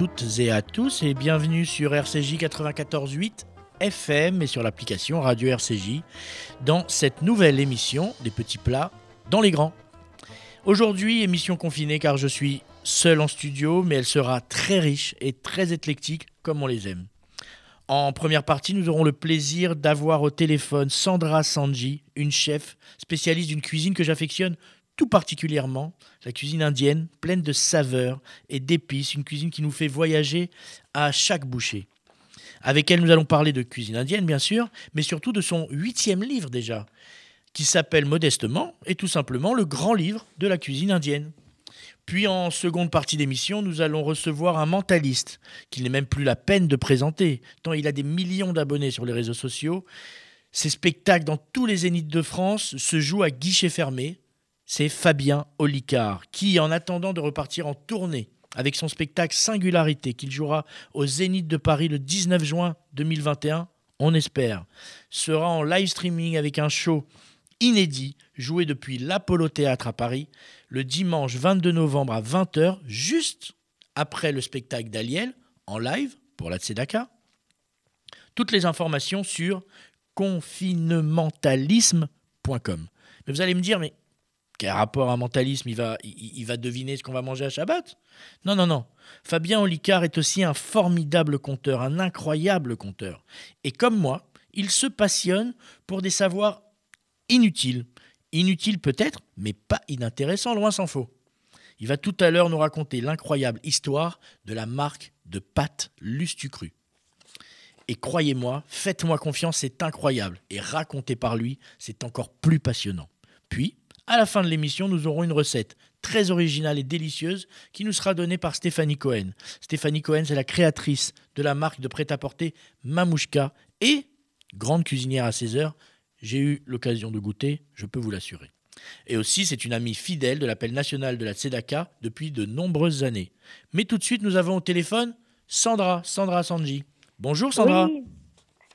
toutes et à tous et bienvenue sur RCJ 94.8 FM et sur l'application Radio RCJ dans cette nouvelle émission des petits plats dans les grands. Aujourd'hui, émission confinée car je suis seul en studio, mais elle sera très riche et très éclectique comme on les aime. En première partie, nous aurons le plaisir d'avoir au téléphone Sandra Sanji, une chef spécialiste d'une cuisine que j'affectionne tout particulièrement, la cuisine indienne, pleine de saveurs et d'épices, une cuisine qui nous fait voyager à chaque bouchée. Avec elle, nous allons parler de cuisine indienne, bien sûr, mais surtout de son huitième livre déjà, qui s'appelle modestement et tout simplement le grand livre de la cuisine indienne. Puis en seconde partie d'émission, nous allons recevoir un mentaliste qu'il n'est même plus la peine de présenter, tant il a des millions d'abonnés sur les réseaux sociaux. Ses spectacles dans tous les zéniths de France se jouent à guichet fermé, c'est Fabien Olicard, qui, en attendant de repartir en tournée avec son spectacle Singularité, qu'il jouera au Zénith de Paris le 19 juin 2021, on espère, sera en live streaming avec un show inédit joué depuis l'Apollo Théâtre à Paris le dimanche 22 novembre à 20h, juste après le spectacle d'Aliel, en live pour la Tzedaka. Toutes les informations sur confinementalisme.com. Mais vous allez me dire, mais quel rapport à mentalisme il va, il, va deviner ce qu'on va manger à Shabbat? Non, non, non. Fabien Olicard est aussi un formidable conteur, un incroyable conteur. Et comme moi, il se passionne pour des savoirs inutiles. Inutiles peut-être, mais pas inintéressants, loin s'en faut. Il va tout à l'heure nous raconter l'incroyable histoire de la marque de pâtes Lustucru. Et croyez-moi, faites-moi confiance, c'est incroyable. Et raconté par lui, c'est encore plus passionnant. Puis, à la fin de l'émission, nous aurons une recette très originale et délicieuse qui nous sera donnée par Stéphanie Cohen. Stéphanie Cohen, c'est la créatrice de la marque de prêt-à-porter Mamouchka et grande cuisinière à 16 heures. J'ai eu l'occasion de goûter, je peux vous l'assurer. Et aussi, c'est une amie fidèle de l'appel national de la Tzedaka depuis de nombreuses années. Mais tout de suite, nous avons au téléphone Sandra, Sandra Sanji. Bonjour Sandra.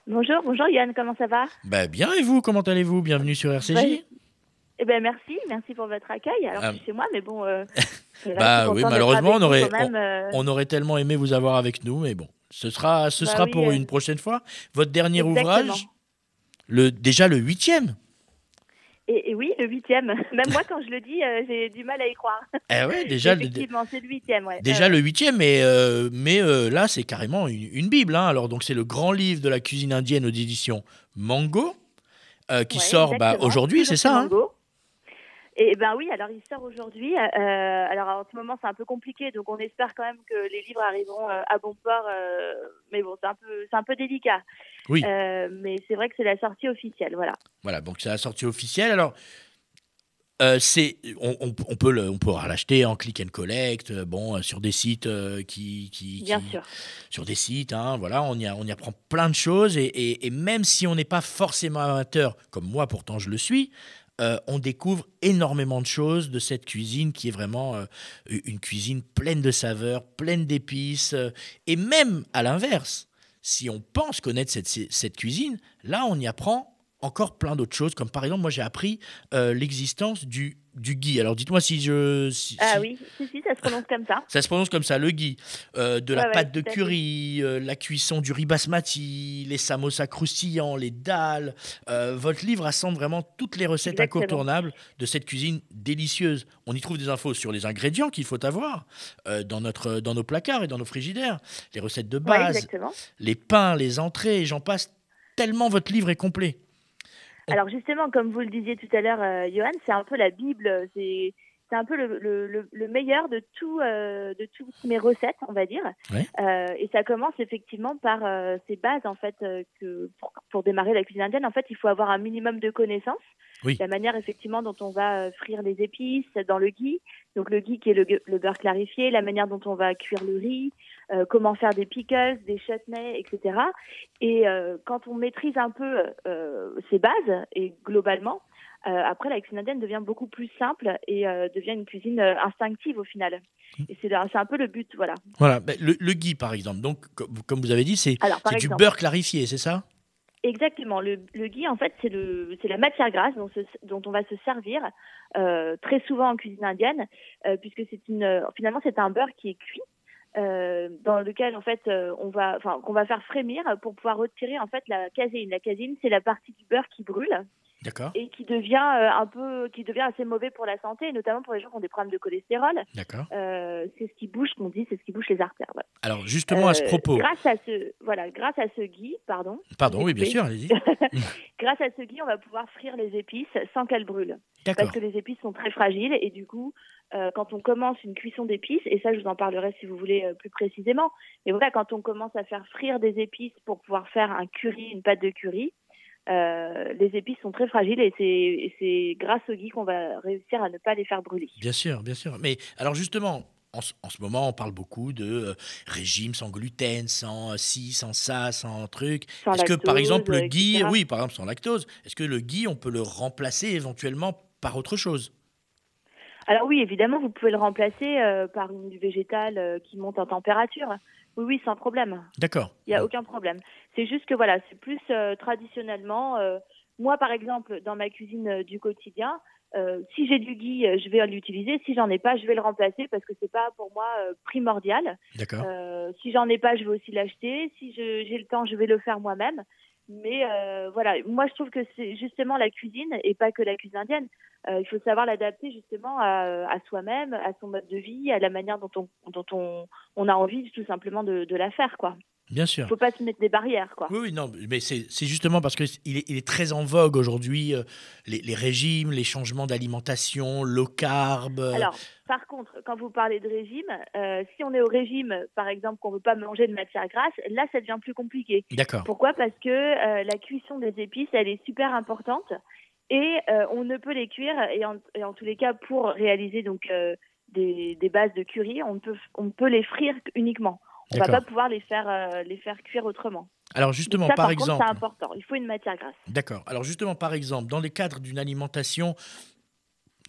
Bonjour, bonjour Yann, comment ça va? Bah, Bien et vous, comment allez-vous? Bienvenue sur RCJ. Eh ben merci, merci pour votre accueil. Alors ah. c'est chez moi, mais bon. Euh, bah oui, malheureusement, on aurait, euh. on, aurait tellement aimé vous avoir avec nous, mais bon, ce sera, ce bah sera pour euh. une prochaine fois. Votre dernier ouvrage, le déjà le huitième. Et, oui, le huitième. Même moi, quand je le dis, j'ai du mal à y croire. Eh ouais, déjà. Effectivement, c'est le huitième. Ouais. Déjà le huitième, mais, mais là, c'est carrément une, bible. Hein. Alors, donc, c'est le grand livre de la cuisine indienne aux éditions Mango, qui sort bah, aujourd'hui, c'est ça hein et ben oui, alors il sort aujourd'hui. Euh, alors en ce moment c'est un peu compliqué, donc on espère quand même que les livres arriveront euh, à bon port. Euh, mais bon, c'est un peu, c'est un peu délicat. Oui. mais c'est vrai que c'est la sortie officielle, voilà. Voilà, donc c'est la sortie officielle. Alors. c'est, on, peut le, on pourra l'acheter en click and collect, bon, sur des sites qui, qui, Bien sûr. sur des sites, hein, voilà, on y, on y apprend plein de choses et, et, et même si on n'est pas forcément amateur, comme moi pourtant je le suis, euh, on découvre énormément de choses de cette cuisine qui est vraiment euh, une cuisine pleine de saveurs, pleine d'épices. Euh, et même à l'inverse, si on pense connaître cette, cette, cuisine, là, on y apprend encore plein d'autres choses, comme par exemple, moi j'ai appris l'existence du du ghee. Alors dites-moi si je. ah oui, si, si, ça se prononce comme ça. Ça se prononce comme ça, le ghee. Euh, de la pâte de curry, euh, la cuisson du riz basmati, les samosas croustillants, les dalles. Euh, votre livre rassemble vraiment toutes les recettes incontournables de cette cuisine délicieuse. On y trouve des infos sur les ingrédients qu'il faut avoir dans, notre, dans nos placards et dans nos frigidaires, les recettes de base, les pains, les entrées, j'en passe. Tellement votre livre est complet. Alors justement, comme vous le disiez tout à l'heure, euh, Johan, c'est un peu la Bible, c'est c'est un peu le, le, le, meilleur de tout euh, de toutes mes recettes, on va dire. Euh, et ça commence effectivement par euh, ces bases en fait euh, que pour, pour, démarrer la cuisine indienne, en fait, il faut avoir un minimum de connaissances. Oui. La manière effectivement dont on va frire les épices dans le ghee, donc le ghee qui est le, le beurre clarifié, la manière dont on va cuire le riz, euh, comment faire des pickles, des chutneys, etc. Et euh, quand on maîtrise un peu euh, ces bases, et globalement, après, la cuisine indienne devient beaucoup plus simple et devient une cuisine instinctive au final. Mmh. Et c'est un peu le but, voilà. Voilà, le, le ghee par exemple, donc comme vous avez dit, c'est du beurre clarifié, c'est ça? Exactement. Le, le ghee, en fait, c'est la matière grasse dont, dont, on va se servir très souvent en cuisine indienne, puisque c'est une, finalement, c'est un beurre qui est cuit dans lequel en fait on va, enfin qu'on va faire frémir pour pouvoir retirer en fait la caséine. La caséine, c'est la partie du beurre qui brûle et qui devient euh, un peu, qui devient assez mauvais pour la santé, notamment pour les gens qui ont des problèmes de cholestérol. D'accord. Euh, c'est ce qui bouge, qu'on dit, c'est ce qui bouge les artères. Alors justement à ce euh, propos. Grâce à ce, voilà, grâce à ce gui, pardon. Pardon, oui, bien sûr, allez-y. grâce à ce gui, on va pouvoir frire les épices sans qu'elles brûlent. Parce que les épices sont très fragiles et du coup, quand on commence une cuisson d'épices, et ça je vous en parlerai si vous voulez plus précisément, mais voilà, quand on commence à faire frire des épices pour pouvoir faire un curry, une pâte de curry, euh, les épices sont très fragiles et c'est grâce au gui qu'on va réussir à ne pas les faire brûler. Bien sûr, bien sûr. Mais alors justement, en, ce moment, on parle beaucoup de euh, régime sans gluten, sans euh, ci, sans ça, sans truc. Est-ce que par exemple le gui, oui, par exemple sans lactose, est-ce que le gui, on peut le remplacer éventuellement par autre chose? Alors oui, évidemment, vous pouvez le remplacer par une végétale qui monte en température. Oui, oui, sans problème. D'accord. Il n'y a aucun problème. C'est juste que voilà, c'est plus euh, traditionnellement. Euh, moi, par exemple, dans ma cuisine euh, du quotidien, si j'ai du gui, je vais l'utiliser. Si j'en ai pas, je vais le remplacer parce que c'est pas pour moi primordial. D'accord. si j'en ai pas, je vais aussi l'acheter. Si j'ai le temps, je vais le faire moi-même. Mais voilà, moi je trouve que c'est justement la cuisine et pas que la cuisine indienne. Il faut savoir l'adapter justement à, à soi-même, à son mode de vie, à la manière dont on, dont on, on a envie tout simplement de, de la faire, quoi. Bien sûr. Il ne faut pas se mettre des barrières. Quoi. Oui, non, mais c'est justement parce qu'il est, il est très en vogue aujourd'hui, euh, les, régimes, les changements d'alimentation, low carb. Euh. Alors, par contre, quand vous parlez de régime, euh, si on est au régime, par exemple, qu'on ne veut pas manger de matière grasse, là, ça devient plus compliqué. D'accord. Pourquoi? Parce que la cuisson des épices, elle est super importante et on ne peut les cuire, et en, et en, tous les cas, pour réaliser donc des, des, bases de curry, on peut, on peut les frire uniquement. On va pas pouvoir les faire, euh, les faire cuire autrement. Alors justement, par, exemple, c'est important. Il faut une matière grasse. D'accord. Alors justement, par exemple, dans les cadres d'une alimentation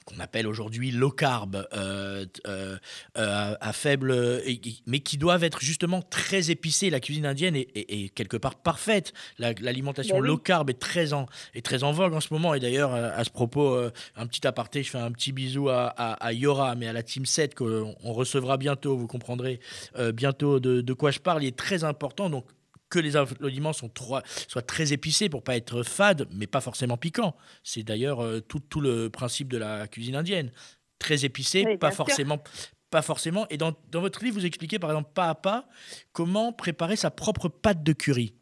qu'on appelle aujourd'hui low carb, euh, euh, euh, à faible, mais qui doivent être justement très épicés. La cuisine indienne est, quelque part parfaite. L'alimentation bah low carb est très, en, est très en vogue en ce moment. Et d'ailleurs, à ce propos, un petit aparté, je fais un petit bisou à, à, Yora, mais à la Team 7 qu'on recevra bientôt. Vous comprendrez bientôt de, de, quoi je parle. Il est très important. Donc, que les aliments sont soient très épicés pour pas être fades, mais pas forcément piquants. C'est d'ailleurs euh, tout, tout, le principe de la cuisine indienne. Très épicé, pas forcément, pas forcément. Et dans, dans, votre livre, vous expliquez par exemple pas à pas comment préparer sa propre pâte de curry.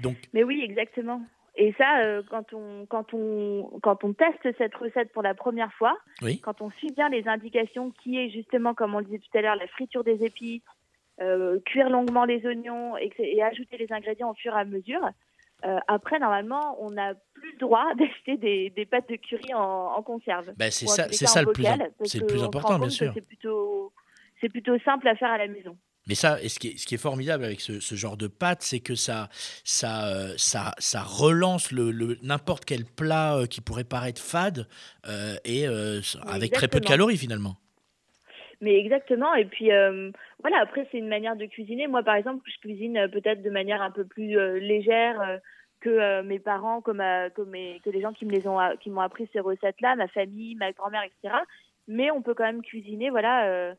Donc. Mais oui, exactement. Et ça, euh, quand, on, quand, on, quand on teste cette recette pour la première fois, quand on suit bien les indications qui est justement, comme on le disait tout à l'heure, la friture des épices, euh, cuire longuement les oignons et, ajouter les ingrédients au fur et à mesure. Euh, après, normalement, on n'a plus le droit d'acheter des, pâtes de curry en, conserve. Ben, c'est ça, c'est ça le plus, c'est le plus important, bien sûr. C'est plutôt, c'est plutôt simple à faire à la maison. Mais ça, ce qui est, ce qui est formidable avec ce, genre de pâte, c'est que ça, ça, euh, ça, ça relance le, n'importe quel plat qui pourrait paraître fade et avec très peu de calories finalement. Mais exactement. Et puis euh, voilà, après c'est une manière de cuisiner. Moi par exemple, je cuisine euh, peut-être de manière un peu plus euh, légère que mes parents, comme, que, que les gens qui qui m'ont appris ces recettes-là, ma famille, ma grand-mère, etc. Mais on peut quand même cuisiner, voilà.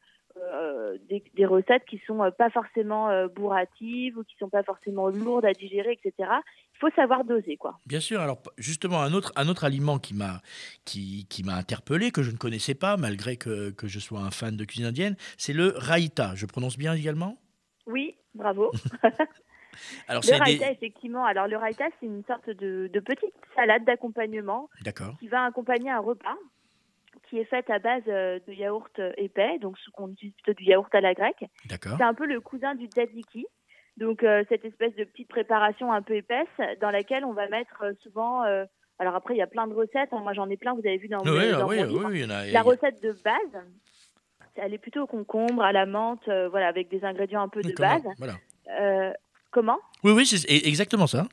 Des, recettes qui sont pas forcément bourratives ou qui sont pas forcément lourdes à digérer, etc faut savoir doser quoi. Bien sûr. Alors justement un autre un autre aliment qui m'a qui, qui m'a interpellé que je ne connaissais pas malgré que, que je sois un fan de cuisine indienne, c'est le raïta. Je prononce bien également? Oui, bravo. alors, le raïta, effectivement. Alors, le raïta, c'est une sorte de, de petite salade d'accompagnement qui va accompagner un repas qui est faite à base euh, de yaourt épais, donc on utilise plutôt du yaourt à la grecque. C'est un peu le cousin du tzatziki. Donc euh, cette espèce de petite préparation un peu épaisse dans laquelle on va mettre euh, souvent. Euh, alors après il y a plein de recettes. Hein. moi j'en ai plein. Vous avez vu dans, oui, dans oui, oui, La recette de base, elle est plutôt au concombre, à la menthe, voilà, avec des ingrédients un peu de base. Voilà. comment? Oui, oui, c'est exactement ça.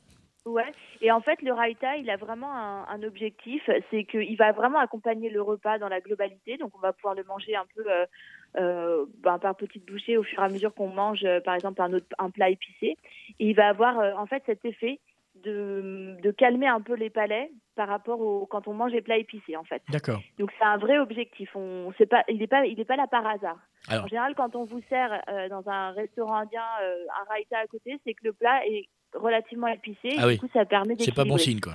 Ouais. Et en fait, le raita, il a vraiment un, un objectif, c'est qu'il va vraiment accompagner le repas dans la globalité. Donc, on va pouvoir le manger un peu euh, ben, par petites bouchées au fur et à mesure qu'on mange, euh, par exemple, un, autre, un plat épicé. Et il va avoir euh, en fait cet effet de, de, calmer un peu les palais par rapport au quand on mange les plats épicés en fait. D'accord. Donc c'est un vrai objectif. On c'est pas il n'est pas il est pas là par hasard. En général quand on vous sert euh, dans un restaurant indien euh, un raita à côté, c'est que le plat est relativement épicé ah et du coup ça permet C'est pas bon signe quoi.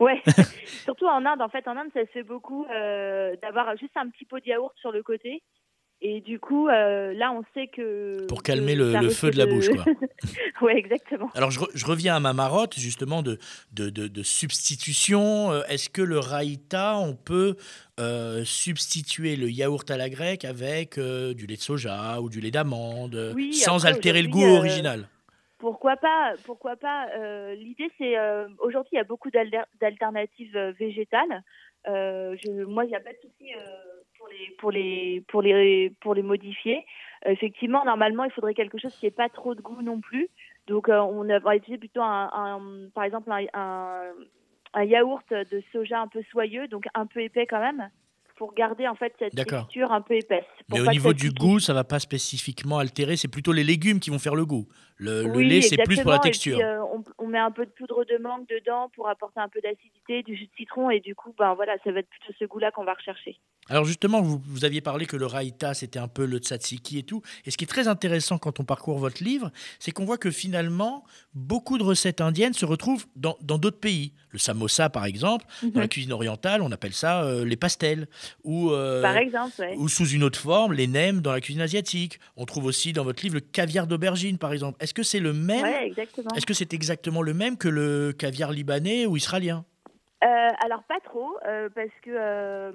Ouais, surtout en Inde. En fait, en Inde, ça se fait beaucoup euh, d'avoir juste un petit pot de yaourt sur le côté et du coup, euh, là, on sait que. Pour calmer le, feu de la bouche, quoi. oui, exactement. Alors, je, reviens à ma marotte, justement, de, de, substitution. Euh, est-ce que le raïta, on peut euh, substituer le yaourt à la grecque avec du lait de soja ou du lait d'amande, sans altérer le goût original? Pourquoi pas Pourquoi pas L'idée, c'est aujourd'hui, il y a beaucoup d'alternatives végétales. Je, moi, il n'y a pas de souci pour les pour les pour les modifier. Euh, effectivement, normalement, il faudrait quelque chose qui n'ait pas trop de goût non plus. Donc, euh, on va utiliser plutôt un, par exemple un, yaourt de soja un peu soyeux, donc un peu épais quand même pour garder en fait cette texture un peu épaisse. Mais au niveau du goût, ça va pas spécifiquement altérer, c'est plutôt les légumes qui vont faire le goût. Le, lait, c'est plus pour la texture. Euh, on, met un peu de poudre de mangue dedans pour apporter un peu d'acidité, du jus de citron, et du coup, ben voilà, ça va être plutôt ce goût-là qu'on va rechercher. Alors justement, vous, vous, aviez parlé que le raïta, c'était un peu le tzatziki et tout. Et ce qui est très intéressant quand on parcourt votre livre, c'est qu'on voit que finalement, beaucoup de recettes indiennes se retrouvent dans d'autres pays. Le samosa, par exemple, dans la mhm. cuisine orientale, on appelle ça euh, les pastels. Ou, euh, par exemple, ou sous une autre forme, les nems dans la cuisine asiatique. On trouve aussi dans votre livre le caviar d'aubergine, par exemple. Est-ce que c'est le même Est-ce que c'est exactement le même que le caviar libanais ou israélien euh, alors pas trop, euh, parce que euh,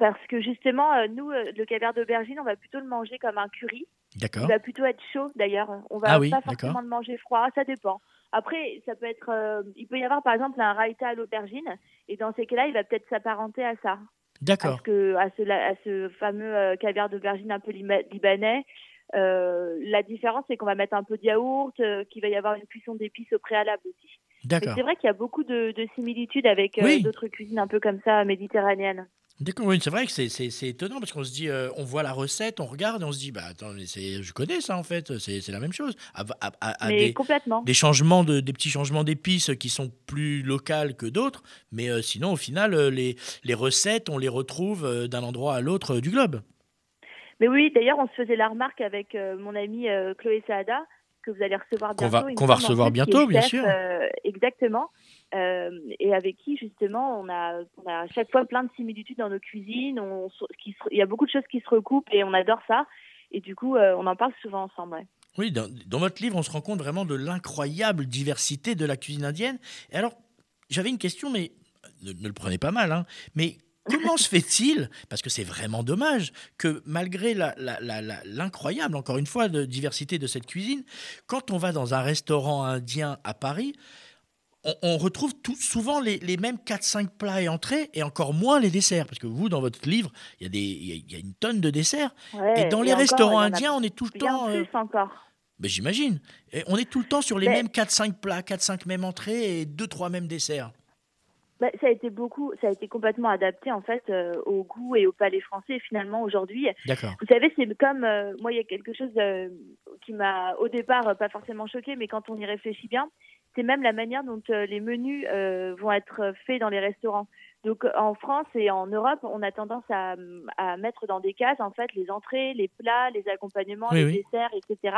parce que justement nous le caviar d'aubergine on va plutôt le manger comme un curry. D'accord. Il va plutôt être chaud d'ailleurs. On va ah pas forcément le manger froid, ça dépend. Après ça peut être, il peut y avoir par exemple un raita à l'aubergine et dans ces cas-là il va peut-être s'apparenter à ça. D'accord. À, à, ce, à ce fameux caviar d'aubergine un peu libanais. Euh, la différence, c'est qu'on va mettre un peu de yaourt, euh, qu'il va y avoir une cuisson d'épices au préalable aussi. D'accord. C'est vrai qu'il y a beaucoup de, similitudes avec euh, d'autres cuisines un peu comme ça méditerranéennes. Oui, c'est vrai que c'est étonnant parce qu'on se dit, on voit la recette, on regarde et on se dit, bah attends, mais je connais ça en fait, c'est la même chose. À, mais des, complètement. Des changements, de, des petits changements d'épices qui sont plus locales que d'autres, mais sinon au final, les, les recettes, on les retrouve d'un endroit à l'autre du globe. Mais oui, d'ailleurs, on se faisait la remarque avec euh, mon amie euh, Chloé Saada, que vous allez recevoir bientôt. Qu'on va, recevoir bientôt, bien sûr. Euh, et avec qui, justement, on a, à chaque fois plein de similitudes dans nos cuisines. Il y a beaucoup de choses qui se recoupent et on adore ça. Et du coup, on en parle souvent ensemble. Oui, dans, votre livre, on se rend compte vraiment de l'incroyable diversité de la cuisine indienne. Et alors, j'avais une question, mais ne, ne, le prenez pas mal, hein, mais Comment se fait-il, parce que c'est vraiment dommage, que malgré l'incroyable, encore une fois, de diversité de cette cuisine, quand on va dans un restaurant indien à Paris, on, retrouve tout, souvent les, mêmes 4-5 plats et entrées, et encore moins les desserts. Parce que vous, dans votre livre, il y, a des, y, a une tonne de desserts. et dans les restaurants indiens, on est tout le temps... Plus euh, encore. Ben, J'imagine. On est tout le temps sur les mêmes 4-5 plats, 4-5 mêmes entrées et 2-3 mêmes desserts. Bah, ça a été beaucoup, ça a été complètement adapté en fait euh, au goût et au palais français finalement aujourd'hui. Vous savez, c'est comme euh, moi, il y a quelque chose euh, qui m'a au départ pas forcément choqué, mais quand on y réfléchit bien, c'est même la manière dont les menus vont être faits dans les restaurants. Donc en France et en Europe, on a tendance à, à, mettre dans des cases en fait les entrées, les plats, les accompagnements, les desserts, etc.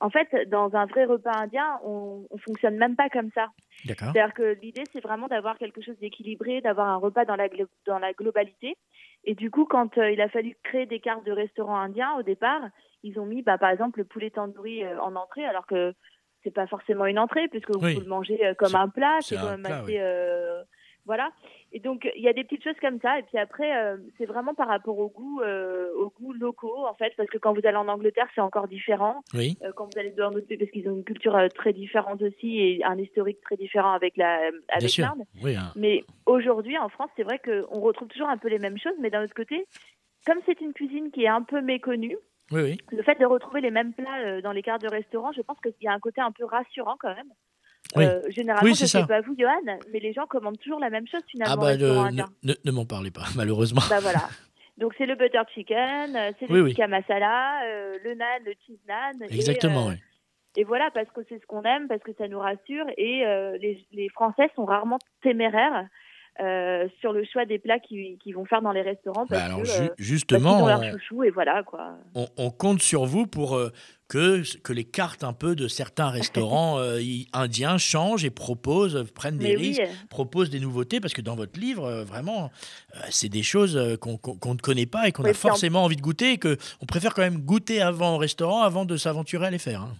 En fait, dans un vrai repas indien, on, on fonctionne même pas comme ça. C'est-à-dire que l'idée, c'est vraiment d'avoir quelque chose d'équilibré, d'avoir un repas dans la, dans la globalité. Et du coup, quand euh, il a fallu créer des cartes de restaurants indiens au départ, ils ont mis, bah, par exemple, le poulet tandoori euh, en entrée, alors que c'est pas forcément une entrée, puisque vous pouvez le manger euh, comme un plat. C'est quand même assez voilà. Et donc il y a des petites choses comme ça. Et puis après, euh, c'est vraiment par rapport au goût, euh, au goût locaux en fait, parce que quand vous allez en Angleterre, c'est encore différent. Oui. Euh, quand vous allez dans d'autres pays, parce qu'ils ont une culture très différente aussi et un historique très différent avec la avec l'Inde. Oui, hein. Mais aujourd'hui, en France, c'est vrai qu'on retrouve toujours un peu les mêmes choses, mais d'un autre côté, comme c'est une cuisine qui est un peu méconnue. Oui, oui. Le fait de retrouver les mêmes plats dans les cartes de restaurant, je pense qu'il y a un côté un peu rassurant quand même. Oui. Euh, généralement, je ne sais pas vous, Johan, mais les gens commandent toujours la même chose finalement. Ah bah, ne, ne, m'en parlez pas, malheureusement. Bah voilà. Donc c'est le butter chicken, euh, c'est le tikka masala, euh, le naan, le cheese naan. Exactement, oui. et voilà, parce que c'est ce qu'on aime, parce que ça nous rassure. Et les, les, Français sont rarement téméraires. Euh, sur le choix des plats qu'ils vont faire dans les restaurants bah parce que, euh, justement, leur chouchou et voilà quoi. On, compte sur vous pour euh, que, que les cartes un peu de certains restaurants indiens changent et proposent, prennent des risques, proposent des nouveautés parce que dans votre livre, vraiment, c'est des choses qu'on ne connaît pas et qu'on a forcément envie de goûter et qu'on préfère quand même goûter avant au restaurant avant de s'aventurer à les faire. Hein.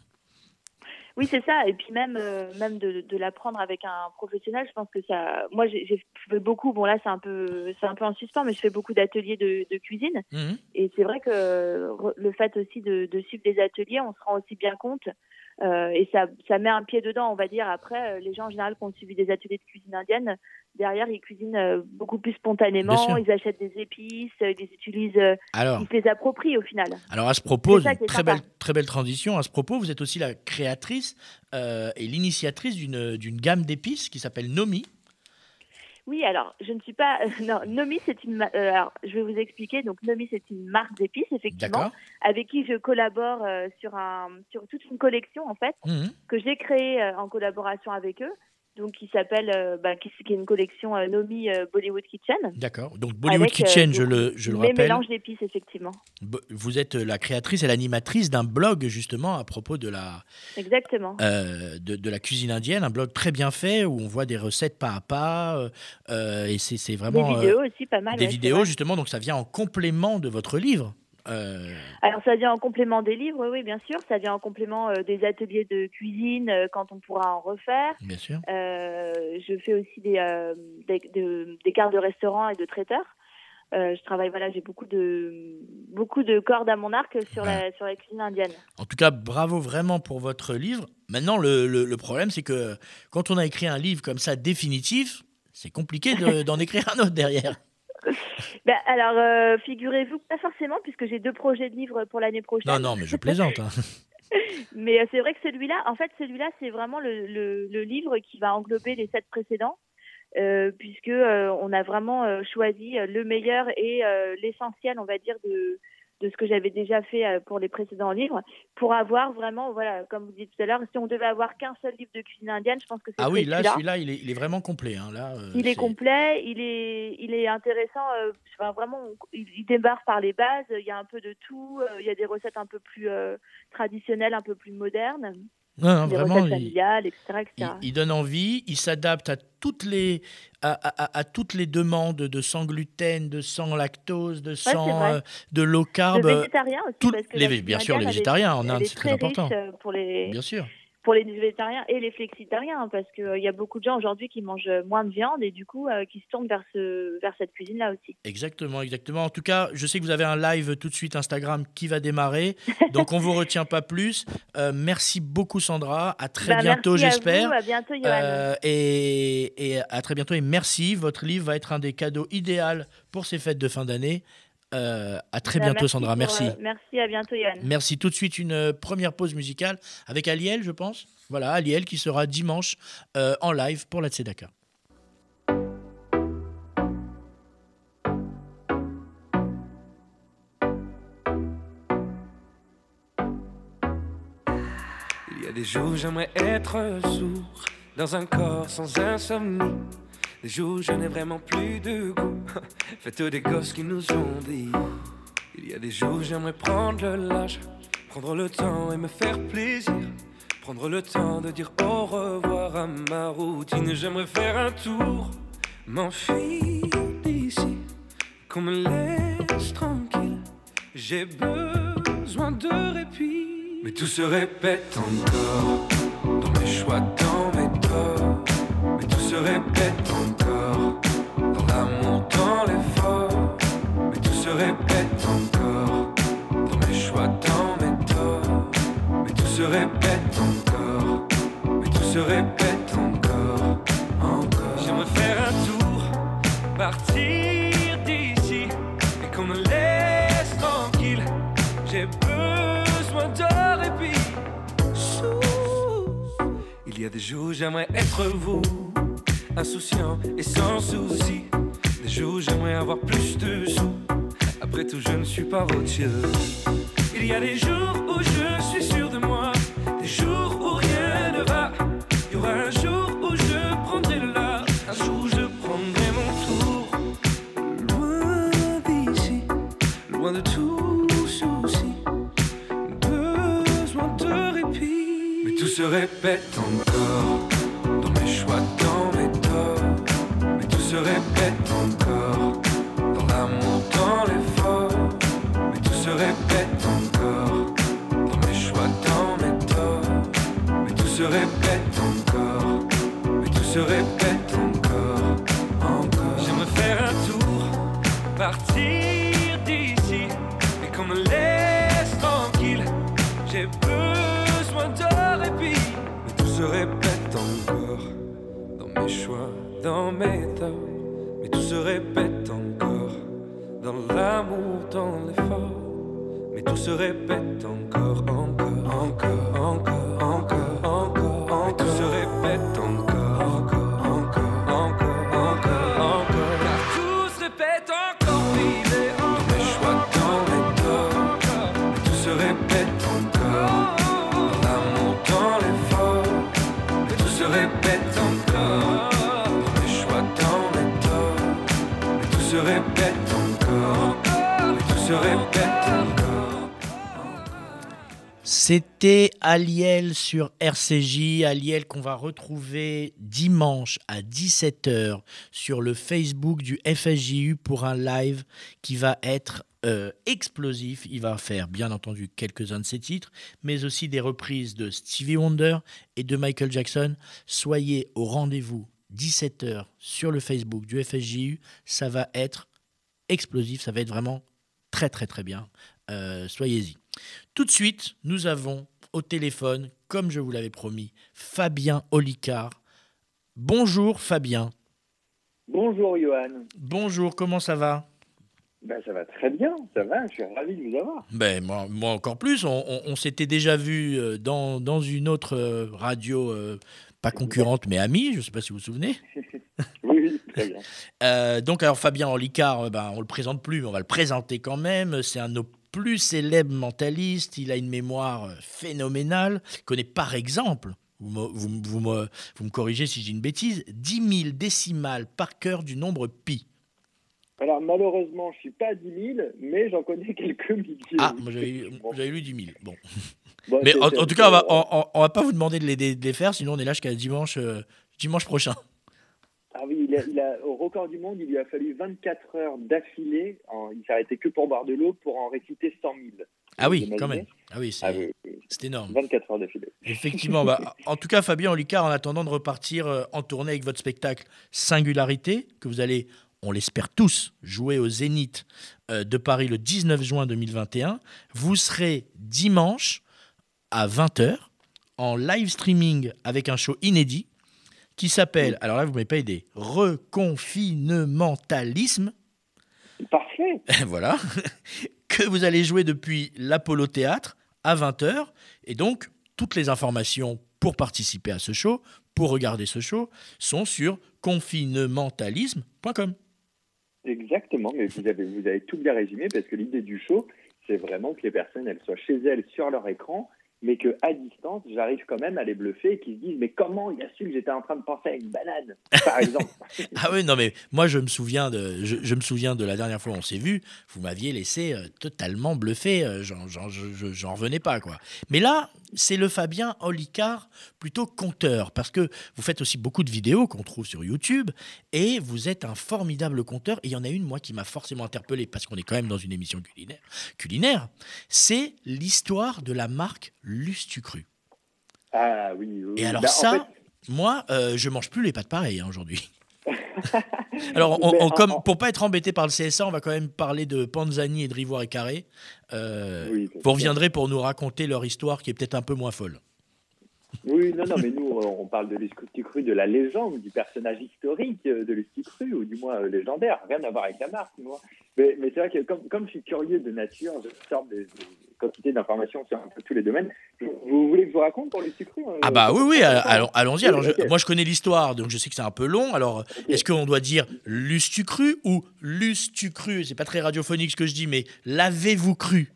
Oui, c'est ça. Et puis même, euh, même de, de l'apprendre avec un professionnel, je pense que ça. Moi, j'ai fait beaucoup. Bon, là, c'est un peu, c'est un peu en suspens, mais je fais beaucoup d'ateliers de, de, cuisine. Mmh et c'est vrai que le fait aussi de, de, suivre des ateliers, on se rend aussi bien compte euh, et ça, ça met un pied dedans, on va dire. Après, euh, les gens en général qui ont suivi des ateliers de cuisine indienne, derrière, ils cuisinent euh, beaucoup plus spontanément. Ils achètent des épices, ils les utilisent, alors, ils les approprient au final. Alors à ce propos, très belle, très belle transition. À ce propos, vous êtes aussi la créatrice et l'initiatrice d'une gamme d'épices qui s'appelle Nomi. Oui, alors je ne suis pas. non, Nomi, c'est une. Euh, alors, je vais vous expliquer. Donc, Nomi, c'est une marque d'épices, effectivement, avec qui je collabore euh, sur un sur toute une collection en fait mmh que j'ai créée euh, en collaboration avec eux donc qui s'appelle, euh, bah, qui, est une collection euh, Nomi euh, Bollywood Kitchen. D'accord. Donc Bollywood Kitchen, je le, je le rappelle. mélange d'épices, effectivement. Vous êtes la créatrice et l'animatrice d'un blog justement à propos de la. Exactement. De, de, la cuisine indienne, un blog très bien fait où on voit des recettes pas à pas et c'est vraiment. Des vidéos aussi, pas mal. Des vidéos justement, donc ça vient en complément de votre livre. Euh, Alors ça vient en complément des livres, oui, bien sûr. Ça vient en complément euh, des ateliers de cuisine euh, quand on pourra en refaire. Bien sûr. je fais aussi des, des, des, cartes de restaurants et de traiteurs. je travaille, voilà, j'ai beaucoup de, beaucoup de cordes à mon arc sur, la, sur la cuisine indienne. En tout cas, bravo vraiment pour votre livre. Maintenant, le, le, problème, c'est que quand on a écrit un livre comme ça définitif, c'est compliqué d'en écrire un autre derrière. Ben, alors, euh, figurez-vous, pas forcément, puisque j'ai deux projets de livres pour l'année prochaine. Non, non, mais je plaisante. Hein. mais euh, c'est vrai que celui-là, en fait, celui-là, c'est vraiment le, le, livre qui va englober les sept précédents. Euh, puisque on a vraiment choisi le meilleur et l'essentiel, on va dire, de, de ce que j'avais déjà fait euh, pour les précédents livres, pour avoir vraiment, voilà, comme vous dites tout à l'heure, si on devait avoir qu'un seul livre de cuisine indienne, je pense que c'est Ah oui, là, celui-là, il, est, il est vraiment complet. Hein, là, euh, il est... complet, il est, il est intéressant. Euh, vraiment, il, il, démarre par les bases. Il y a un peu de tout. il y a des recettes un peu plus traditionnelles, un peu plus modernes. Non, vraiment, il, donne envie, il s'adapte à toutes les à, toutes les demandes de sans gluten, de sans lactose, de sans euh, de low carb. De végétarien aussi, les, bien sûr, les végétariens en Inde, c'est très, important. Euh, pour les, bien sûr pour les végétariens et les flexitariens, hein, parce qu'il euh, y a beaucoup de gens aujourd'hui qui mangent moins de viande et du coup euh, qui se tournent vers, ce, vers cette cuisine-là aussi. Exactement, exactement. En tout cas, je sais que vous avez un live tout de suite Instagram qui va démarrer, donc on vous retient pas plus. Euh, merci beaucoup Sandra, à très bah, bientôt j'espère. À bientôt et, et à très bientôt et merci. Votre livre va être un des cadeaux idéaux pour ces fêtes de fin d'année. Euh, à très bah, bientôt, Sandra. merci. Euh, merci, à bientôt, Yann. Merci. Tout de suite, une euh, première pause musicale avec Aliel, je pense. Voilà, Aliel qui sera dimanche en live pour la Tzedaka. Il y a des jours, j'aimerais être sourd dans un corps sans insomnie. Des jours, je n'ai vraiment plus de goût. Faites des gosses qui nous ont dit. Il y a des jours, j'aimerais prendre le lâche, prendre le temps et me faire plaisir. Prendre le temps de dire au revoir à ma routine. J'aimerais faire un tour, m'enfuir d'ici, qu'on me laisse tranquille. J'ai besoin de répit. Mais tout se répète encore dans mes choix, dans mes torts. Se répète encore dans l'amour, dans l'effort. Mais tout se répète encore dans mes choix, dans mes torts. Mais tout se répète encore. Mais tout se répète encore, encore. J'aimerais faire un tour, partir d'ici et qu'on me laisse tranquille. J'ai besoin de répit. Il y a des jours, j'aimerais être vous insouciant et sans souci. Des jours j'aimerais avoir plus de sous. Après tout, je ne suis pas Rothschild. Il y a des jours où je suis sûr de moi, des jours où rien ne va. Il y aura un jour où je prendrai le là, un jour où je prendrai mon tour. Loin d'ici, loin de tout souci, besoin de répit. Mais tout se répète en se répète encore, dans l'amour, dans l'effort. Mais tout se répète encore, dans mes choix, dans mes torts. Mais tout se répète encore, mais tout se répète encore, encore. J'aimerais faire un tour, partir d'ici, et qu'on me laisse tranquille. J'ai besoin de répit, mais tout se répète encore, dans mes choix, mes torts. Mais tout se répète encore, dans l'amour, dans l'effort. Mais tout se répète encore, encore, C'était Aliel sur RCJ, Aliel qu'on va retrouver dimanche à 17h sur le Facebook du FSJU pour un live qui va être euh, explosif. Il va faire bien entendu quelques-uns de ses titres, mais aussi des reprises de Stevie Wonder et de Michael Jackson. Soyez au rendez-vous 17h sur le Facebook du FSJU, ça va être explosif, ça va être vraiment très très très bien. Euh, Soyez-y. Tout de suite, nous avons au téléphone, comme je vous l'avais promis, Fabien Olicard. Bonjour Fabien. Bonjour Johan. Bonjour, comment ça va? Ben, ça va très bien, ça va, je suis ravi de vous avoir. ben, moi, moi encore plus, on, on- on s'était déjà vu euh, dans, dans une autre euh, radio, euh, pas concurrente mais amie, je ne sais pas si vous vous souvenez. Oui, très bien. Euh, donc alors Fabien Olicard, euh, ben, on le présente plus, mais on va le présenter quand même. C'est un de nos plus célèbres mentalistes. Il a une mémoire euh, phénoménale. Il connaît par exemple, vous me, vous, me- vous me- vous me corrigez si dis une bêtise, 10 000 décimales par cœur du nombre pi. Alors malheureusement, je suis pas à 10 000, mais j'en connais quelques milliers. Ah, moi j'avais lu 10 000. Bon. Bon, Mais en, tout cas, on va, c'est- on, on- on va pas vous demander de les, de les faire, sinon on est là jusqu'à dimanche, euh, dimanche prochain. Ah oui, il a, il a- au record du monde, il lui a fallu 24 heures d'affilée. Il s'est arrêté que pour boire de l'eau pour en réciter 100 000. Ah oui, quand même. Ah oui, c'est Ah oui, énorme. 24 heures d'affilée. Effectivement. bah, en tout cas, Fabien Olicard, en attendant de repartir euh, en tournée avec votre spectacle Singularité, que vous allez, on l'espère tous, jouer au Zénith euh, de Paris le 19 juin 2021, vous serez dimanche à 20h en live streaming avec un show inédit qui s'appelle, alors là, vous ne m'avez pas aidé, Reconfinementalisme. Parfait. voilà, que vous allez jouer depuis l'Apollo Théâtre à 20h. Et donc, toutes les informations pour participer à ce show, pour regarder ce show, sont sur confinementalisme.com. Exactement, mais vous avez, vous avez tout bien résumé parce que l'idée du show, c'est vraiment que les personnes, elles soient chez elles sur leur écran, mais que à distance, j'arrive quand même à les bluffer et qu'ils se disent mais comment il a su que j'étais en train de penser à une banane, par exemple. Ah oui, non mais moi je me souviens de, je, me souviens de la dernière fois où on s'est vu, vous m'aviez laissé euh, totalement bluffé, euh, j'en, j'en- je- je- j'en revenais pas quoi. Mais là, c'est le Fabien Olicard plutôt conteur, parce que vous faites aussi beaucoup de vidéos qu'on trouve sur YouTube, et vous êtes un formidable conteur, et il y en a une moi qui m'a forcément interpellé, parce qu'on est quand même dans une émission culinaire, culinaire c'est l'histoire de la marque Lustucru. Ah oui. oui, Et alors Bah, en ça, fait, moi, euh, je mange plus les pâtes pareilles hein, aujourd'hui. alors, on, on- comme, pour pas être embêté par le CSA, on va quand même parler de Panzani et de Rivoire et Carré. Euh, Oui, vous reviendrez pour nous raconter leur histoire qui est peut-être un peu moins folle. Oui, non, non, mais nous, euh, on parle de l'Ustucru, de la légende, du personnage historique euh, de l'Ustucru, ou du moins légendaire, rien à voir avec la marque, moi. Mais, mais c'est vrai que comme, comme je suis curieux de nature, je sors des, des quantités d'informations sur un peu tous les domaines. Vous voulez que je vous raconte pour l'Ustucru euh, Ah bah oui, oui, euh, allons-y. Alors, je- ok. moi, je connais l'histoire, donc je sais que c'est un peu long. Alors, est-ce qu'on doit dire Lustucru ou Lustucru? C'est pas très radiophonique ce que je dis, mais l'avez-vous cru?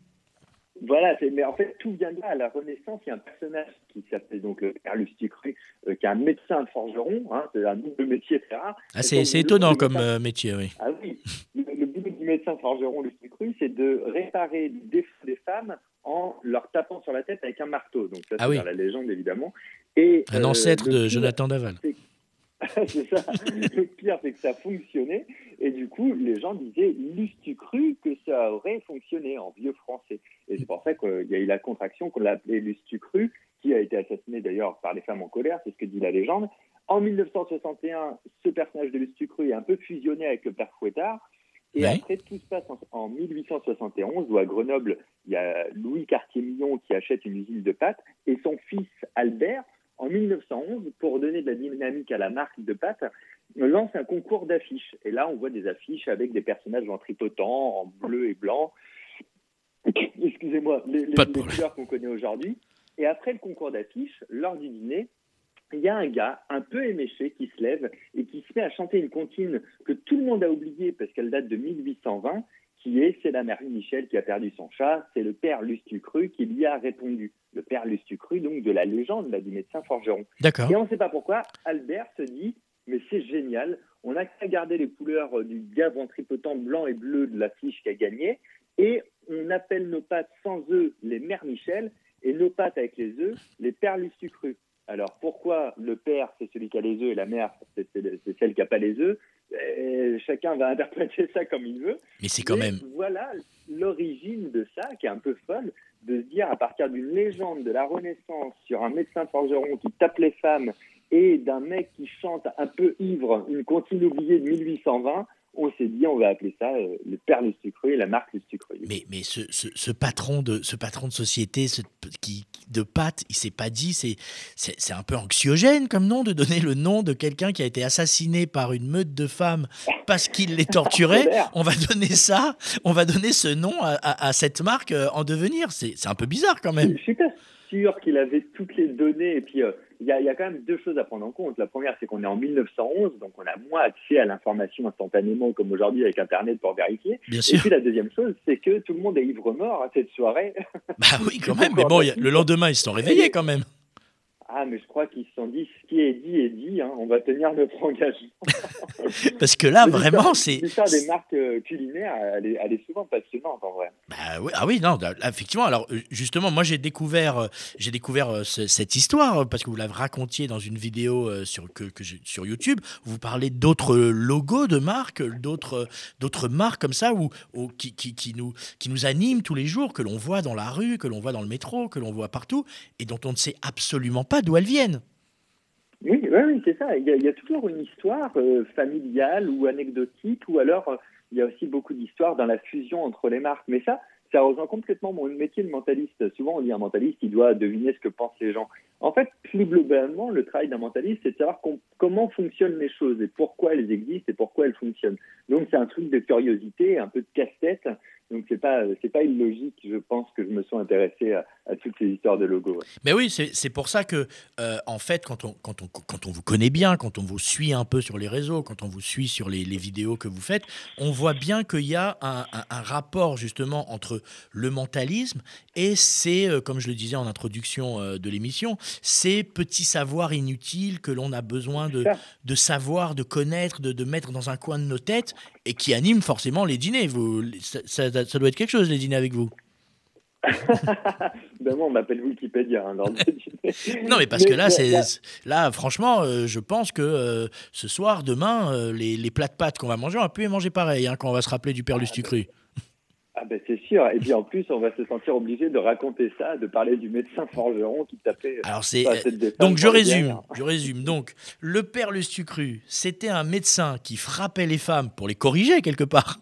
Voilà, mais en fait, tout vient de là. À la Renaissance, il y a un personnage qui s'appelle donc père Lustucru, euh, qui est un médecin forgeron, hein, c'est un double métier très rare. ah, C'est étonnant comme médecin- euh, métier, oui. Ah oui, le, le boulot du médecin forgeron Lustucru, c'est de réparer les défauts des femmes en leur tapant sur la tête avec un marteau. Donc ça, c'est Ah oui. la légende, évidemment. Et, Un euh, ancêtre de Jonathan Daval. c'est ça. Le pire, c'est que ça fonctionnait. Et du coup, les gens disaient, l'eus-tu cru que ça aurait fonctionné en vieux français Et c'est pour ça qu'il y a eu la contraction qu'on l'a appelée l'eus-tu cru, qui a été assassiné d'ailleurs par les femmes en colère, c'est ce que dit la légende. En 1961, ce personnage de l'eus-tu cru est un peu fusionné avec le père Fouettard. Et Ouais. après, tout se passe en, en 1871, où à Grenoble, il y a Louis Cartier-Millon qui achète une usine de pâtes, et son fils Albert, en 1911, pour donner de la dynamique à la marque de pâtes, lance un concours d'affiches. Et là, on voit des affiches avec des personnages en tripotant, en bleu et blanc. Excusez-moi, les, les- couleurs qu'on connaît aujourd'hui. Et après le concours d'affiches, lors du dîner, il y a un gars un peu éméché qui se lève et qui se met à chanter une comptine que tout le monde a oubliée parce qu'elle date de 1820, qui est C'est la mère Michel qui a perdu son chat, c'est le père Lustucru qui lui a répondu. Le père Lustucru, donc de la légende là, du médecin forgeron. D'accord. Et on ne sait pas pourquoi, Albert se dit Mais c'est génial, on n'a qu'à garder les couleurs euh, du gars ventripotent blanc et bleu de l'affiche qui a gagné, et on appelle nos pâtes sans œufs les mères Michel, et nos pâtes avec les œufs les pères Lustucru. Alors pourquoi le père c'est celui qui a les œufs et la mère c'est celle qui n'a pas les œufs? Euh, Chacun va interpréter ça comme il veut. Mais c'est quand Mais même. Voilà l'origine de ça, qui est un peu folle, de se dire à partir d'une légende de la Renaissance sur un médecin forgeron qui tape les femmes et d'un mec qui chante un peu ivre une comptine oubliée de 1820, on s'est dit on va appeler ça euh, le père Lustucru et la marque Lustucru. Mais, mais ce, ce, ce patron de, ce patron de société ce, qui, de pâte, il s'est pas dit, c'est, c'est, c'est un peu anxiogène comme nom de donner le nom de quelqu'un qui a été assassiné par une meute de femmes parce qu'il les torturait. On va donner ça, on va donner ce nom à, à- à cette marque euh, en devenir. C'est, c'est un peu bizarre quand même. Je suis pas sûr qu'il avait toutes les données. Et puis, euh, il y, a, il y a quand même deux choses à prendre en compte. La première, c'est qu'on est en 1911, donc on a moins accès à l'information instantanément comme aujourd'hui avec Internet pour vérifier. Bien Et puis la deuxième chose, c'est que tout le monde est ivre-mort à cette soirée. Bah oui, quand même. Mais bon, a- le lendemain, ils se sont réveillés quand même. Ah, mais je crois qu'ils se sont dit, ce qui est dit est dit, hein, on va tenir notre engagement. Parce que là, vraiment, c'est. L'histoire des marques euh, culinaires, elle est, elle est souvent passionnante en vrai. Bah oui, ah oui, non, effectivement. Alors euh, justement, moi j'ai découvert, euh, j'ai découvert ce- cette histoire parce que vous la racontiez dans une vidéo sur que, sur YouTube. Vous parlez d'autres logos de marques, d'autres d'autres marques comme ça ou qui, qui, qui nous qui nous animent tous les jours, que l'on voit dans la rue, que l'on voit dans le métro, que l'on voit partout et dont on ne sait absolument pas d'où elles viennent. Oui, c'est ça. Il y, a, toujours une histoire euh, familiale ou anecdotique, ou alors euh, il y a aussi beaucoup d'histoires dans la fusion entre les marques. Mais ça, ça rejoint complètement mon métier de mentaliste. Souvent, on dit un mentaliste, il doit deviner ce que pensent les gens. En fait, plus globalement, le travail d'un mentaliste, c'est de savoir com- comment fonctionnent les choses et pourquoi elles existent et pourquoi elles fonctionnent. Donc, c'est un truc de curiosité, un peu de casse-tête. Donc, c'est pas, c'est pas illogique, je pense, que je me sois intéressé à, à toutes ces histoires de logos. ouais. Mais oui, c'est pour ça que, euh, en fait, quand on, quand, on, quand on vous connaît bien, quand on vous suit un peu sur les réseaux, quand on vous suit sur les, les vidéos que vous faites, on voit bien qu'il y a un, un- un rapport justement entre le mentalisme et ces, euh, comme je le disais en introduction euh, de l'émission, ces petits savoirs inutiles que l'on a besoin de, de savoir, de connaître, de, de mettre dans un coin de nos têtes et qui animent forcément les dîners. Vous, ça, ça- ça doit être quelque chose, les dîners avec vous. ben moi, on m'appelle Wikipédia hein, lors de dîner. Non, mais parce que là, c'est là, franchement, euh, je pense que euh, ce soir, demain, euh, les, les plats de pâtes qu'on va manger, on va plus les manger pareil hein, quand on va se rappeler du perlus du cru. Ah ben c'est sûr. Et puis en plus, on va se sentir obligé de raconter ça, de parler du médecin forgeron qui tapait. Alors c'est donc je résume, je résume. Donc le perlus du cru, c'était un médecin qui frappait les femmes pour les corriger quelque part.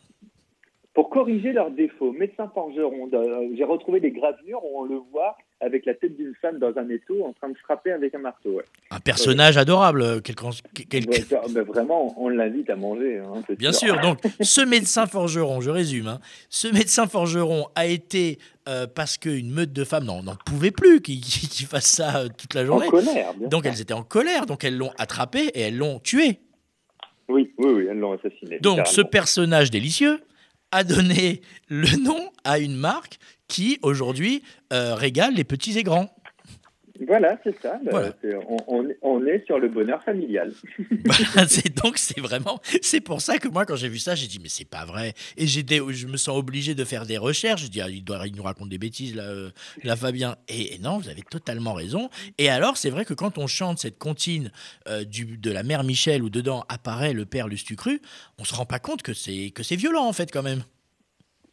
Pour corriger leurs défauts, médecin forgeron. de- J'ai retrouvé des gravures où on le voit avec la tête d'une femme dans un étau en train de frapper avec un marteau. ouais. Un personnage adorable, euh, quelqu'un- quel- Ouais, ben vraiment, on l'invite à manger. hein, Bien sûr, donc ce médecin forgeron, je résume, hein, ce médecin forgeron a été, euh, parce qu'une meute de femmes n'en n'en pouvait plus qu'il qu'il- qu'il fasse ça euh, toute la En journée. colère, bien Donc elles étaient en colère, donc elles l'ont attrapé et elles l'ont tué. Oui, oui, oui, elles l'ont assassiné. Donc ce personnage délicieux a donné le nom à une marque qui aujourd'hui euh, régale les petits et grands. Voilà, c'est ça. Bah, on, est sur le bonheur familial. c'est donc c'est vraiment c'est pour ça que moi quand j'ai vu ça j'ai dit mais c'est pas vrai et j'étais je me sens obligé de faire des recherches. Je dis ah, il doit il nous raconte des bêtises là, euh, Fabien et, non vous avez totalement raison. Et alors c'est vrai que quand on chante cette comptine euh, du, de la mère Michel où dedans apparaît le père Lustucru, on se rend pas compte que c'est que c'est violent en fait quand même.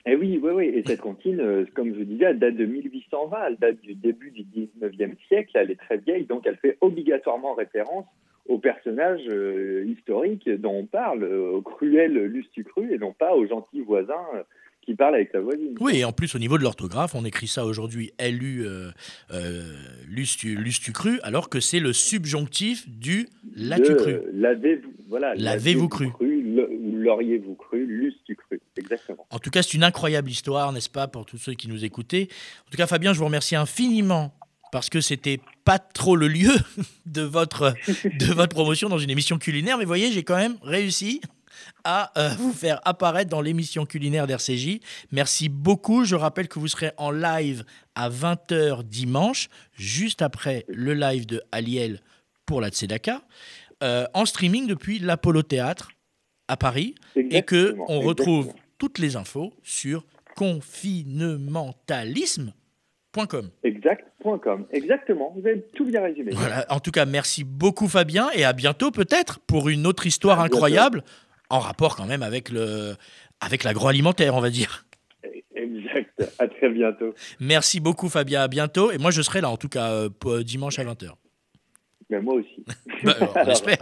Eh oui, oui, oui. Et cette comptine, euh, comme je vous disais, elle date de 1820, elle date du début du 19e siècle, elle est très vieille, donc elle fait obligatoirement référence aux personnages euh, historiques dont on parle, au cruel Lustucru, et non pas aux gentils voisins euh, qui parlent avec sa voisine. Oui, et en plus, au niveau de l'orthographe, on écrit ça aujourd'hui LU euh, Lustucru, alors que c'est le subjonctif du. L'avez-vous voilà, L'avez-vous cru, cru L'auriez-vous cru Lustucru exactement. En tout cas, c'est une incroyable histoire, n'est-ce pas, pour tous ceux qui nous écoutaient. En tout cas, Fabien, je vous remercie infiniment parce que c'était pas trop le lieu de votre, de votre promotion dans une émission culinaire, mais vous voyez, j'ai quand même réussi à euh, vous faire apparaître dans l'émission culinaire d'RCJ. Merci beaucoup. Je rappelle que vous serez en live à 20h dimanche, juste après le live de Aliel pour la Tzedaka, euh, en streaming depuis l'Apollo Théâtre à Paris, et que on retrouve toutes les infos sur confinementalisme.com. Exact.com, exactement. Vous avez tout bien résumé. Voilà. En tout cas, merci beaucoup Fabien et à bientôt peut-être pour une autre histoire incroyable en rapport quand même avec le avec l'agroalimentaire, on va dire. Exact. À très bientôt. Merci beaucoup Fabien. À bientôt. Et moi je serai là en tout cas euh, dimanche à 20h. Mais moi aussi. Bah, on, espère.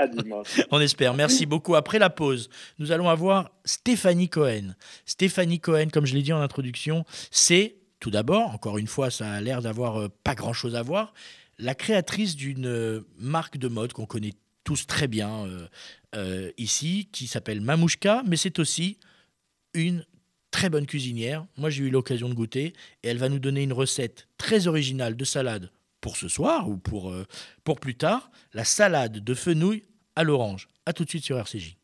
on espère. Merci beaucoup. Après la pause, nous allons avoir Stéphanie Cohen. Stéphanie Cohen, comme je l'ai dit en introduction, c'est tout d'abord, encore une fois, ça a l'air d'avoir euh, pas grand-chose à voir, la créatrice d'une euh, marque de mode qu'on connaît tous très bien euh, ici, qui s'appelle Mamouchka, mais c'est aussi une très bonne cuisinière. Moi, j'ai eu l'occasion de goûter et elle va nous donner une recette très originale de salade pour ce soir ou pour, euh, pour plus tard, la salade de fenouil à l'orange. A tout de suite sur RCJ.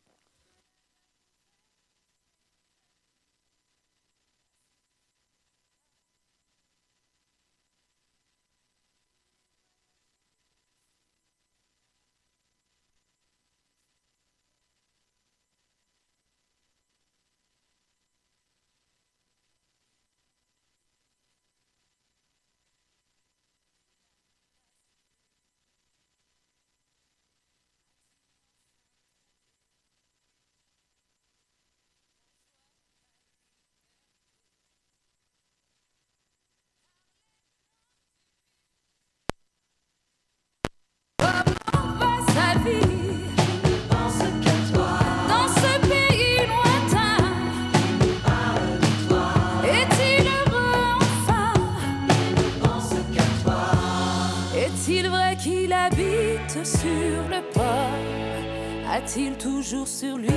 A-t-il toujours sur lui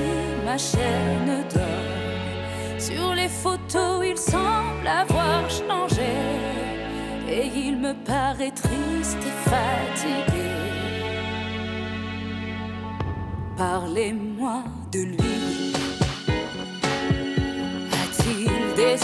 ma chaîne d'or? Sur les photos, il semble avoir changé. Et il me paraît triste et fatigué. Parlez-moi de lui. A-t-il des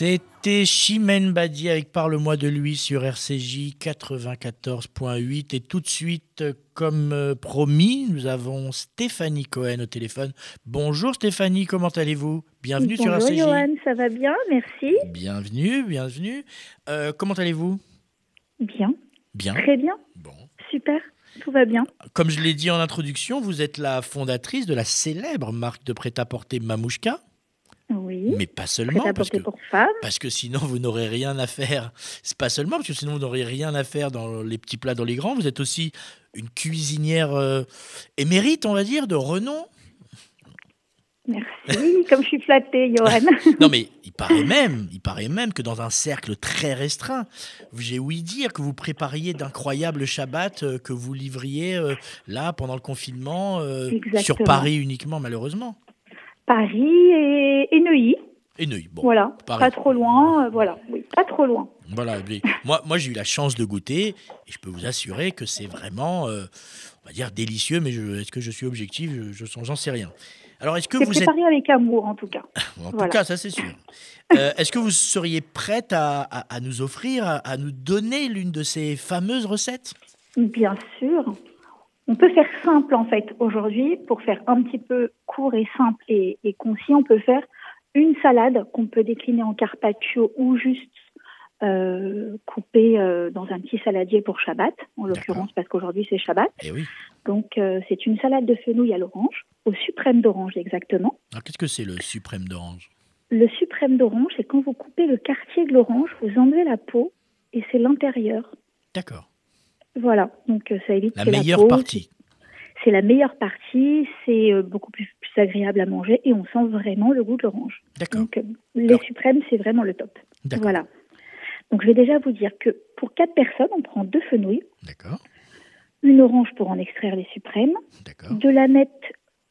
C'était Chimène Badi avec Parle-moi de lui sur RCJ 94.8. Et tout de suite, comme euh, promis, nous avons Stéphanie Cohen au téléphone. Bonjour Stéphanie, comment allez-vous? Bienvenue Bonjour sur RCJ. Johan, ça va bien, merci. Bienvenue, bienvenue. Euh, comment allez-vous? Bien, Bien. très bien, Bon. super, tout va bien. Comme je l'ai dit en introduction, vous êtes la fondatrice de la célèbre marque de prêt-à-porter Mamouchka, Oui, mais pas seulement parce que pour femmes. Parce que sinon, vous n'aurez rien à faire. C'est pas seulement parce que sinon, vous n'aurez rien à faire dans les petits plats, dans les grands. Vous êtes aussi une cuisinière euh, émérite, on va dire, de renom. Merci, comme je suis flattée, Johan. Non, mais il paraît même, il paraît même que dans un cercle très restreint, j'ai ouï dire que vous prépariez d'incroyables Shabbats euh, que vous livriez euh, là pendant le confinement sur. Paris uniquement, malheureusement. Paris et, et Neuilly, Et Neuilly. Bon, voilà, pas trop loin, euh, voilà, oui, pas trop loin. Voilà, moi, moi j'ai eu la chance de goûter et je peux vous assurer que c'est vraiment, euh, on va dire, délicieux, mais est-ce que je suis objectif? Je J'en sais rien. Alors, est-ce que vous êtes. préparé avec amour, en tout cas. En voilà. tout cas, ça c'est sûr. Euh, est-ce que vous seriez prête à, à- à nous offrir, à, à nous donner l'une de ces fameuses recettes? Bien sûr. On peut faire simple, en fait, aujourd'hui, pour faire un petit peu court et simple et, et concis, on peut faire une salade qu'on peut décliner en carpaccio ou juste euh, couper euh, dans un petit saladier pour Shabbat, en l'occurrence parce qu'aujourd'hui c'est Shabbat. Eh oui. Donc euh, c'est une salade de fenouil à l'orange, au suprême d'orange exactement. Alors, qu'est-ce que c'est le suprême d'orange? Le suprême d'orange, c'est quand vous coupez le quartier de l'orange, vous enlevez la peau et c'est l'intérieur. D'accord. Voilà, donc euh, ça évite La meilleure peau, partie. C'est la meilleure partie, c'est euh, beaucoup plus, plus agréable à manger et on sent vraiment le goût de l'orange. D'accord. Donc euh, les Alors- suprêmes, c'est vraiment le top. D'accord. Voilà. Donc je vais déjà vous dire que pour quatre personnes, on prend deux fenouils, D'accord. une orange pour en extraire les suprêmes, D'accord. de la nette.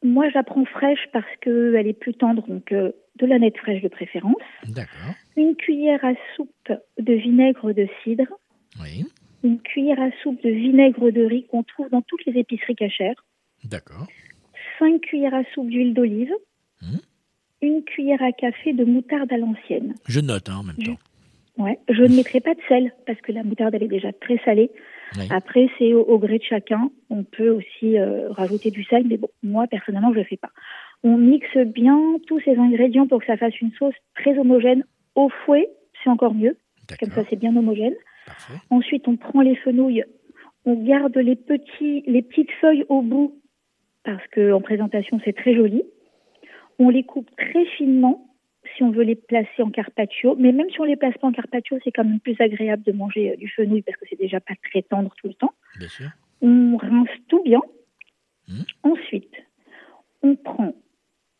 Moi, j'apprends fraîche parce qu'elle est plus tendre, donc euh, de la nette fraîche de préférence. D'accord. Une cuillère à soupe de vinaigre de cidre, Oui. Une cuillère à soupe de vinaigre de riz qu'on trouve dans toutes les épiceries cachères, D'accord. 5 cuillères à soupe d'huile d'olive, Mhm. une cuillère à café de moutarde à l'ancienne. Je note hein, en même Je- temps. Ouais, je ne mettrai pas de sel parce que la moutarde elle est déjà très salée. Oui. Après c'est au, au gré de chacun. On peut aussi euh, rajouter du sel, mais bon, moi personnellement je le fais pas. On mixe bien tous ces ingrédients pour que ça fasse une sauce très homogène. Au fouet, c'est encore mieux, comme ça c'est bien homogène. Parfait. Ensuite, on prend les fenouilles, on garde les petits, les petites feuilles au bout parce que en présentation c'est très joli. On les coupe très finement si on veut les placer en carpaccio, mais même si on les place pas en carpaccio, c'est quand même plus agréable de manger euh, du fenouil parce que c'est déjà pas très tendre tout le temps. Bien sûr. On rince tout bien. Mhm. Ensuite, on prend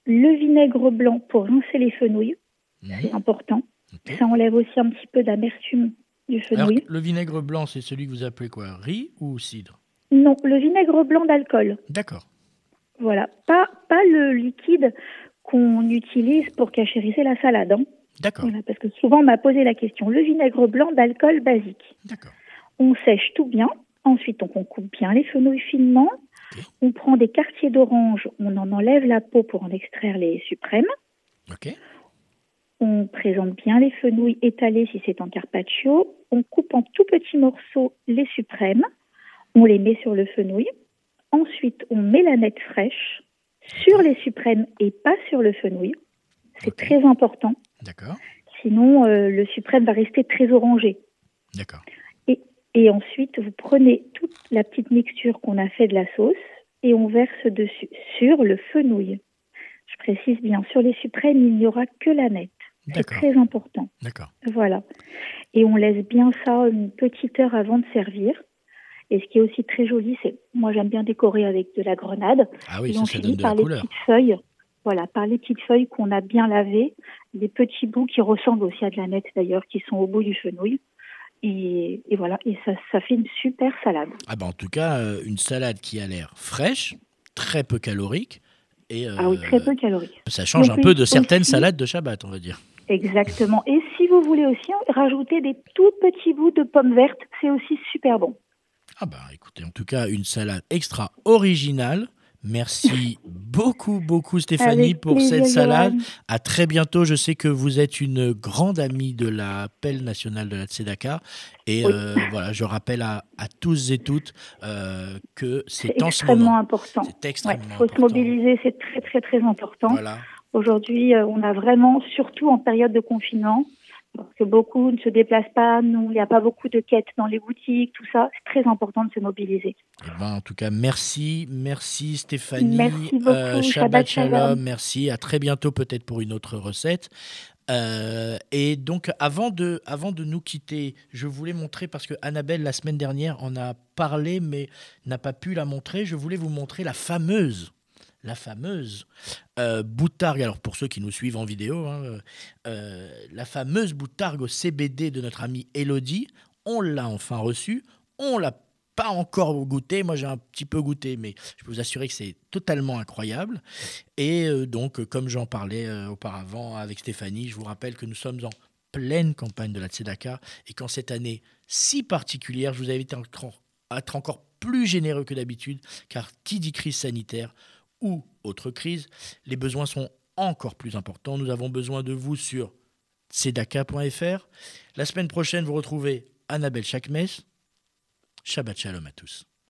le vinaigre blanc pour rincer les fenouilles, Mhm. c'est important. Ça enlève aussi un petit peu d'amertume du Alors, fenouil. le vinaigre blanc, c'est celui que vous appelez quoi Riz ou cidre Non, le vinaigre blanc d'alcool. D'accord. Voilà, pas, pas le liquide qu'on utilise pour cachériser la salade. hein. D'accord. Voilà, parce que souvent on m'a posé la question. Le vinaigre blanc d'alcool basique. D'accord. On sèche tout bien. Ensuite, donc, on coupe bien les fenouilles finement. On prend des quartiers d'orange. On en enlève la peau pour en extraire les suprêmes. Ok. On présente bien les fenouilles étalées si c'est en carpaccio. On coupe en tout petits morceaux les suprêmes. On les met sur le fenouil. Ensuite, on met la nette fraîche sur les suprêmes et pas sur le fenouil. C'est très important. D'accord. Sinon, euh, le suprême va rester très orangé. D'accord. Et ensuite, vous prenez toute la petite mixture qu'on a fait de la sauce et on verse dessus sur le fenouil. Je précise bien, sur les suprêmes, il n'y aura que la nette. C'est très important. D'accord. Voilà. Et on laisse bien ça une petite heure avant de servir. Et ce qui est aussi très joli, c'est, moi j'aime bien décorer avec de la grenade. Ah oui, et ça, on ça donne finit de par la les couleur. petites feuilles. Voilà, par les petites feuilles qu'on a bien lavées, des petits bouts qui ressemblent aussi à de la nette d'ailleurs, qui sont au bout du fenouil. Et, et voilà, et ça, ça fait une super salade. Ah bah en tout cas, euh, une salade qui a l'air fraîche, très peu calorique. Et, euh, Ah oui, très peu calorique. Ça change Donc un peu de certaines aussi- salades de Shabbat, on va dire. Exactement. Et si vous voulez aussi rajouter des tout petits bouts de pommes vertes, c'est aussi super bon. Ah bah écoutez, en tout cas, une salade extra originale, Merci beaucoup, beaucoup Stéphanie pour cette salade. À très bientôt. Je sais que vous êtes une grande amie de la pelle nationale de la Tzedaka. Et euh, voilà, je rappelle à, tous et toutes euh, que c'est en ce moment. Important. C'est extrêmement important. Il faut se mobiliser, c'est très, très, très important. Aujourd'hui, euh, on a vraiment, surtout en période de confinement, parce que beaucoup ne se déplacent pas, il n'y a pas beaucoup de quêtes dans les boutiques, tout ça, c'est très important de se mobiliser. Eh ben, en tout cas, merci, merci Stéphanie. Merci beaucoup, euh, Shabbat, shalom, merci, à très bientôt peut-être pour une autre recette. Euh, et donc, avant de, avant de nous quitter, je voulais montrer, parce que Annabelle, la semaine dernière, en a parlé, mais n'a pas pu la montrer, je voulais vous montrer la fameuse la fameuse euh, boutargue, alors pour ceux qui nous suivent en vidéo, hein, euh, la fameuse boutargue au CBD de notre amie Elodie, on l'a enfin reçue, on l'a pas encore goûté, moi j'ai un petit peu goûté, mais je peux vous assurer que c'est totalement incroyable. Et euh, donc, comme j'en parlais auparavant avec Stéphanie, je vous rappelle que nous sommes en pleine campagne de la Tzedaka et qu'en cette année si particulière, je vous invite à être encore plus généreux que d'habitude, car qui dit crise sanitaire ou autre crise, les besoins sont encore plus importants. Nous avons besoin de vous sur cdaca.fr. La semaine prochaine, vous retrouvez Annabelle Chakmes. Shabbat Shalom à tous.